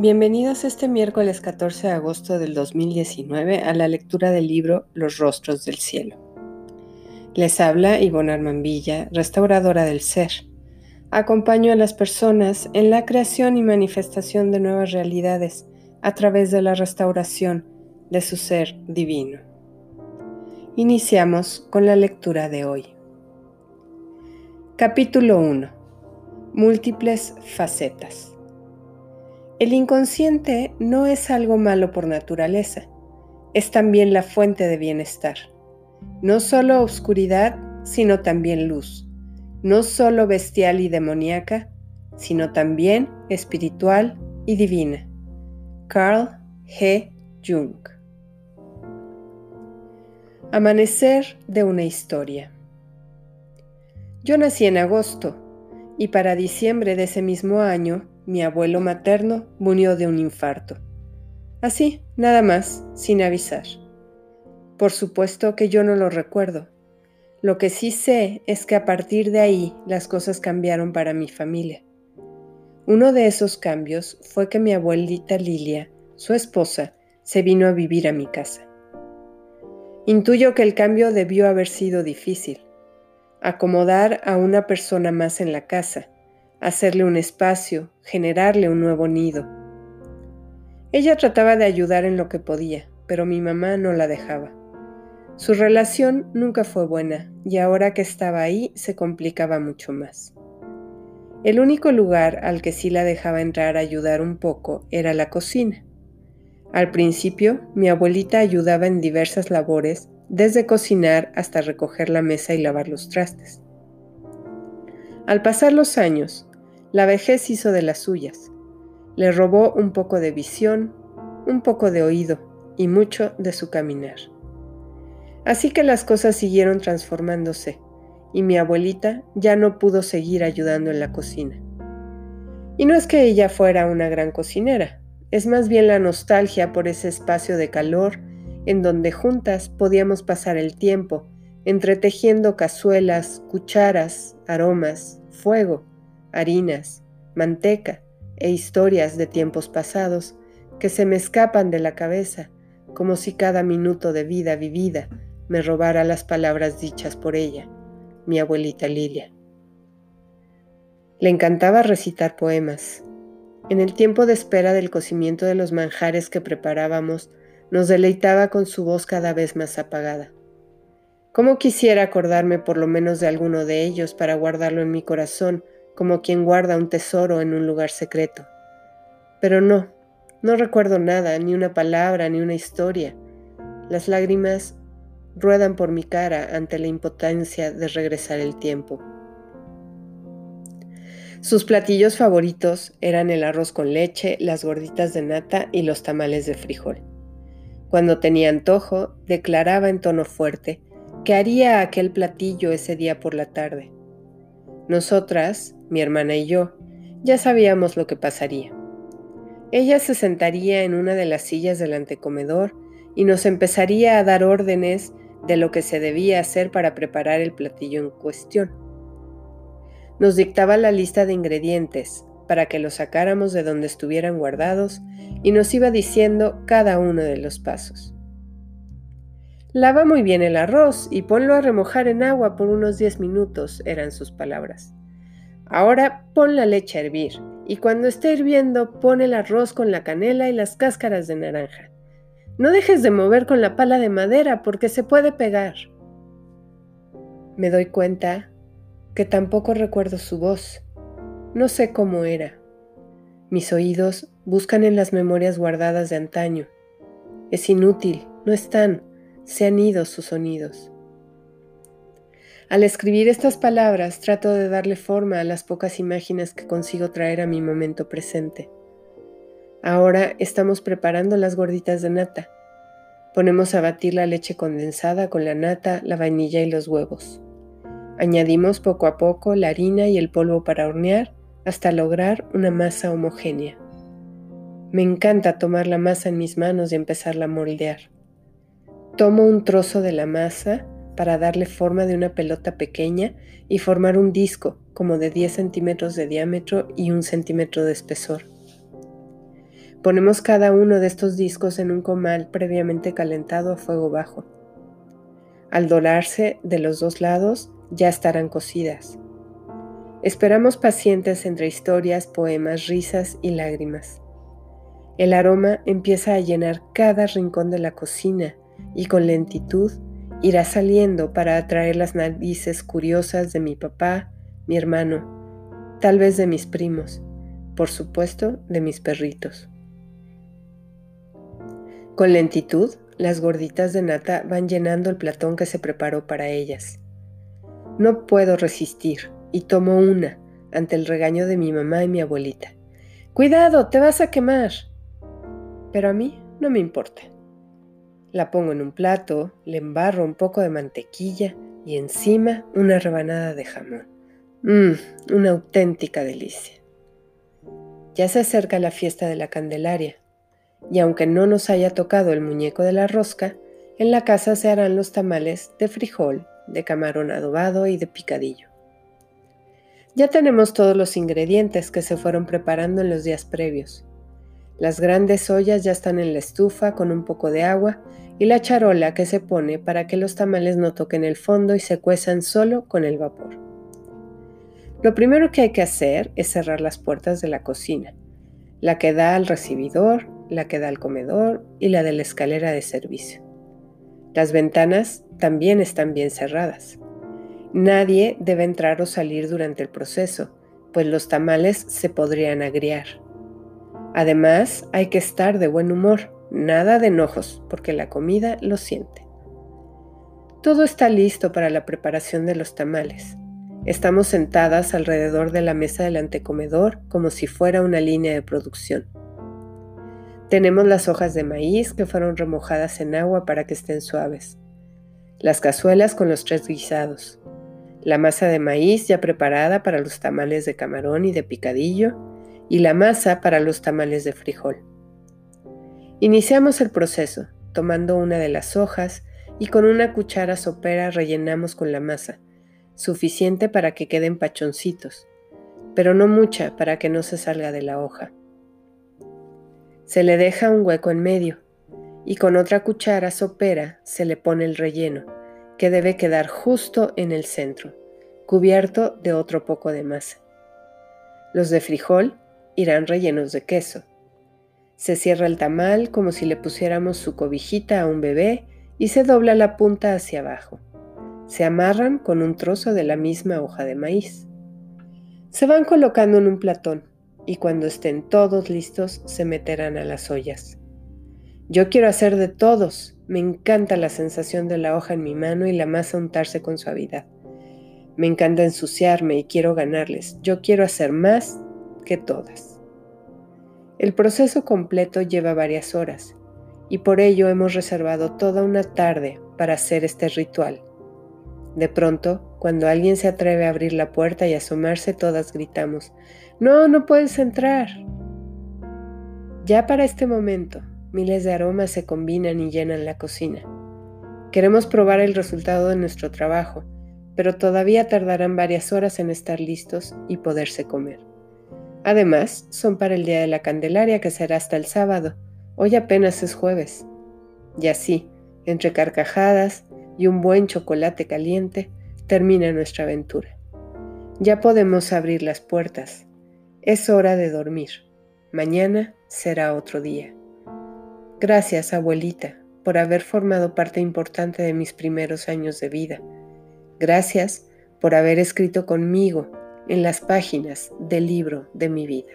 Bienvenidos este miércoles 14 de agosto del 2019 a la lectura del libro Los Rostros del Cielo. Les habla Ivonne Armambilla, restauradora del ser. Acompaño a las personas en la creación y manifestación de nuevas realidades a través de la restauración de su ser divino. Iniciamos con la lectura de hoy. Capítulo 1. Múltiples facetas. El inconsciente no es algo malo por naturaleza, es también la fuente de bienestar. No solo oscuridad, sino también luz. No solo bestial y demoníaca, sino también espiritual y divina. Carl G. Jung. Amanecer de una historia. Yo nací en agosto y para diciembre de ese mismo año mi abuelo materno murió de un infarto. Así, nada más, sin avisar. Por supuesto que yo no lo recuerdo. Lo que sí sé es que a partir de ahí las cosas cambiaron para mi familia. Uno de esos cambios fue que mi abuelita Lilia, su esposa, se vino a vivir a mi casa. Intuyo que el cambio debió haber sido difícil. Acomodar a una persona más en la casa, hacerle un espacio, generarle un nuevo nido. Ella trataba de ayudar en lo que podía, pero mi mamá no la dejaba. Su relación nunca fue buena y ahora que estaba ahí se complicaba mucho más. El único lugar al que sí la dejaba entrar a ayudar un poco era la cocina. Al principio, mi abuelita ayudaba en diversas labores, desde cocinar hasta recoger la mesa y lavar los trastes. Al pasar los años, la vejez hizo de las suyas. Le robó un poco de visión, un poco de oído y mucho de su caminar. Así que las cosas siguieron transformándose y mi abuelita ya no pudo seguir ayudando en la cocina. Y no es que ella fuera una gran cocinera, es más bien la nostalgia por ese espacio de calor en donde juntas podíamos pasar el tiempo entretejiendo cazuelas, cucharas, aromas, fuego harinas, manteca e historias de tiempos pasados que se me escapan de la cabeza, como si cada minuto de vida vivida me robara las palabras dichas por ella, mi abuelita Lilia. Le encantaba recitar poemas. En el tiempo de espera del cocimiento de los manjares que preparábamos, nos deleitaba con su voz cada vez más apagada. ¿Cómo quisiera acordarme por lo menos de alguno de ellos para guardarlo en mi corazón como quien guarda un tesoro en un lugar secreto. Pero no, no recuerdo nada, ni una palabra, ni una historia. Las lágrimas ruedan por mi cara ante la impotencia de regresar el tiempo. Sus platillos favoritos eran el arroz con leche, las gorditas de nata y los tamales de frijol. Cuando tenía antojo, declaraba en tono fuerte que haría aquel platillo ese día por la tarde. Nosotras, mi hermana y yo, ya sabíamos lo que pasaría. Ella se sentaría en una de las sillas del antecomedor y nos empezaría a dar órdenes de lo que se debía hacer para preparar el platillo en cuestión. Nos dictaba la lista de ingredientes para que los sacáramos de donde estuvieran guardados y nos iba diciendo cada uno de los pasos. Lava muy bien el arroz y ponlo a remojar en agua por unos 10 minutos, eran sus palabras. Ahora pon la leche a hervir y cuando esté hirviendo pon el arroz con la canela y las cáscaras de naranja. No dejes de mover con la pala de madera porque se puede pegar. Me doy cuenta que tampoco recuerdo su voz. No sé cómo era. Mis oídos buscan en las memorias guardadas de antaño. Es inútil, no están se han ido sus sonidos. Al escribir estas palabras trato de darle forma a las pocas imágenes que consigo traer a mi momento presente. Ahora estamos preparando las gorditas de nata. Ponemos a batir la leche condensada con la nata, la vainilla y los huevos. Añadimos poco a poco la harina y el polvo para hornear hasta lograr una masa homogénea. Me encanta tomar la masa en mis manos y empezarla a moldear. Tomo un trozo de la masa para darle forma de una pelota pequeña y formar un disco como de 10 centímetros de diámetro y un centímetro de espesor. Ponemos cada uno de estos discos en un comal previamente calentado a fuego bajo. Al dorarse de los dos lados, ya estarán cocidas. Esperamos pacientes entre historias, poemas, risas y lágrimas. El aroma empieza a llenar cada rincón de la cocina y con lentitud irá saliendo para atraer las narices curiosas de mi papá, mi hermano, tal vez de mis primos, por supuesto de mis perritos. Con lentitud, las gorditas de nata van llenando el platón que se preparó para ellas. No puedo resistir y tomo una ante el regaño de mi mamá y mi abuelita. Cuidado, te vas a quemar. Pero a mí no me importa. La pongo en un plato, le embarro un poco de mantequilla y encima una rebanada de jamón. Mmm, una auténtica delicia. Ya se acerca la fiesta de la Candelaria, y aunque no nos haya tocado el muñeco de la rosca, en la casa se harán los tamales de frijol, de camarón adobado y de picadillo. Ya tenemos todos los ingredientes que se fueron preparando en los días previos. Las grandes ollas ya están en la estufa con un poco de agua y la charola que se pone para que los tamales no toquen el fondo y se cuezan solo con el vapor. Lo primero que hay que hacer es cerrar las puertas de la cocina, la que da al recibidor, la que da al comedor y la de la escalera de servicio. Las ventanas también están bien cerradas. Nadie debe entrar o salir durante el proceso, pues los tamales se podrían agriar. Además, hay que estar de buen humor, nada de enojos, porque la comida lo siente. Todo está listo para la preparación de los tamales. Estamos sentadas alrededor de la mesa del antecomedor como si fuera una línea de producción. Tenemos las hojas de maíz que fueron remojadas en agua para que estén suaves. Las cazuelas con los tres guisados. La masa de maíz ya preparada para los tamales de camarón y de picadillo y la masa para los tamales de frijol. Iniciamos el proceso, tomando una de las hojas y con una cuchara sopera rellenamos con la masa, suficiente para que queden pachoncitos, pero no mucha para que no se salga de la hoja. Se le deja un hueco en medio y con otra cuchara sopera se le pone el relleno, que debe quedar justo en el centro, cubierto de otro poco de masa. Los de frijol irán rellenos de queso. Se cierra el tamal como si le pusiéramos su cobijita a un bebé y se dobla la punta hacia abajo. Se amarran con un trozo de la misma hoja de maíz. Se van colocando en un platón y cuando estén todos listos se meterán a las ollas. Yo quiero hacer de todos. Me encanta la sensación de la hoja en mi mano y la masa untarse con suavidad. Me encanta ensuciarme y quiero ganarles. Yo quiero hacer más que todas. El proceso completo lleva varias horas y por ello hemos reservado toda una tarde para hacer este ritual. De pronto, cuando alguien se atreve a abrir la puerta y asomarse, todas gritamos, No, no puedes entrar. Ya para este momento, miles de aromas se combinan y llenan la cocina. Queremos probar el resultado de nuestro trabajo, pero todavía tardarán varias horas en estar listos y poderse comer. Además, son para el Día de la Candelaria que será hasta el sábado. Hoy apenas es jueves. Y así, entre carcajadas y un buen chocolate caliente, termina nuestra aventura. Ya podemos abrir las puertas. Es hora de dormir. Mañana será otro día. Gracias, abuelita, por haber formado parte importante de mis primeros años de vida. Gracias por haber escrito conmigo en las páginas del libro de mi vida.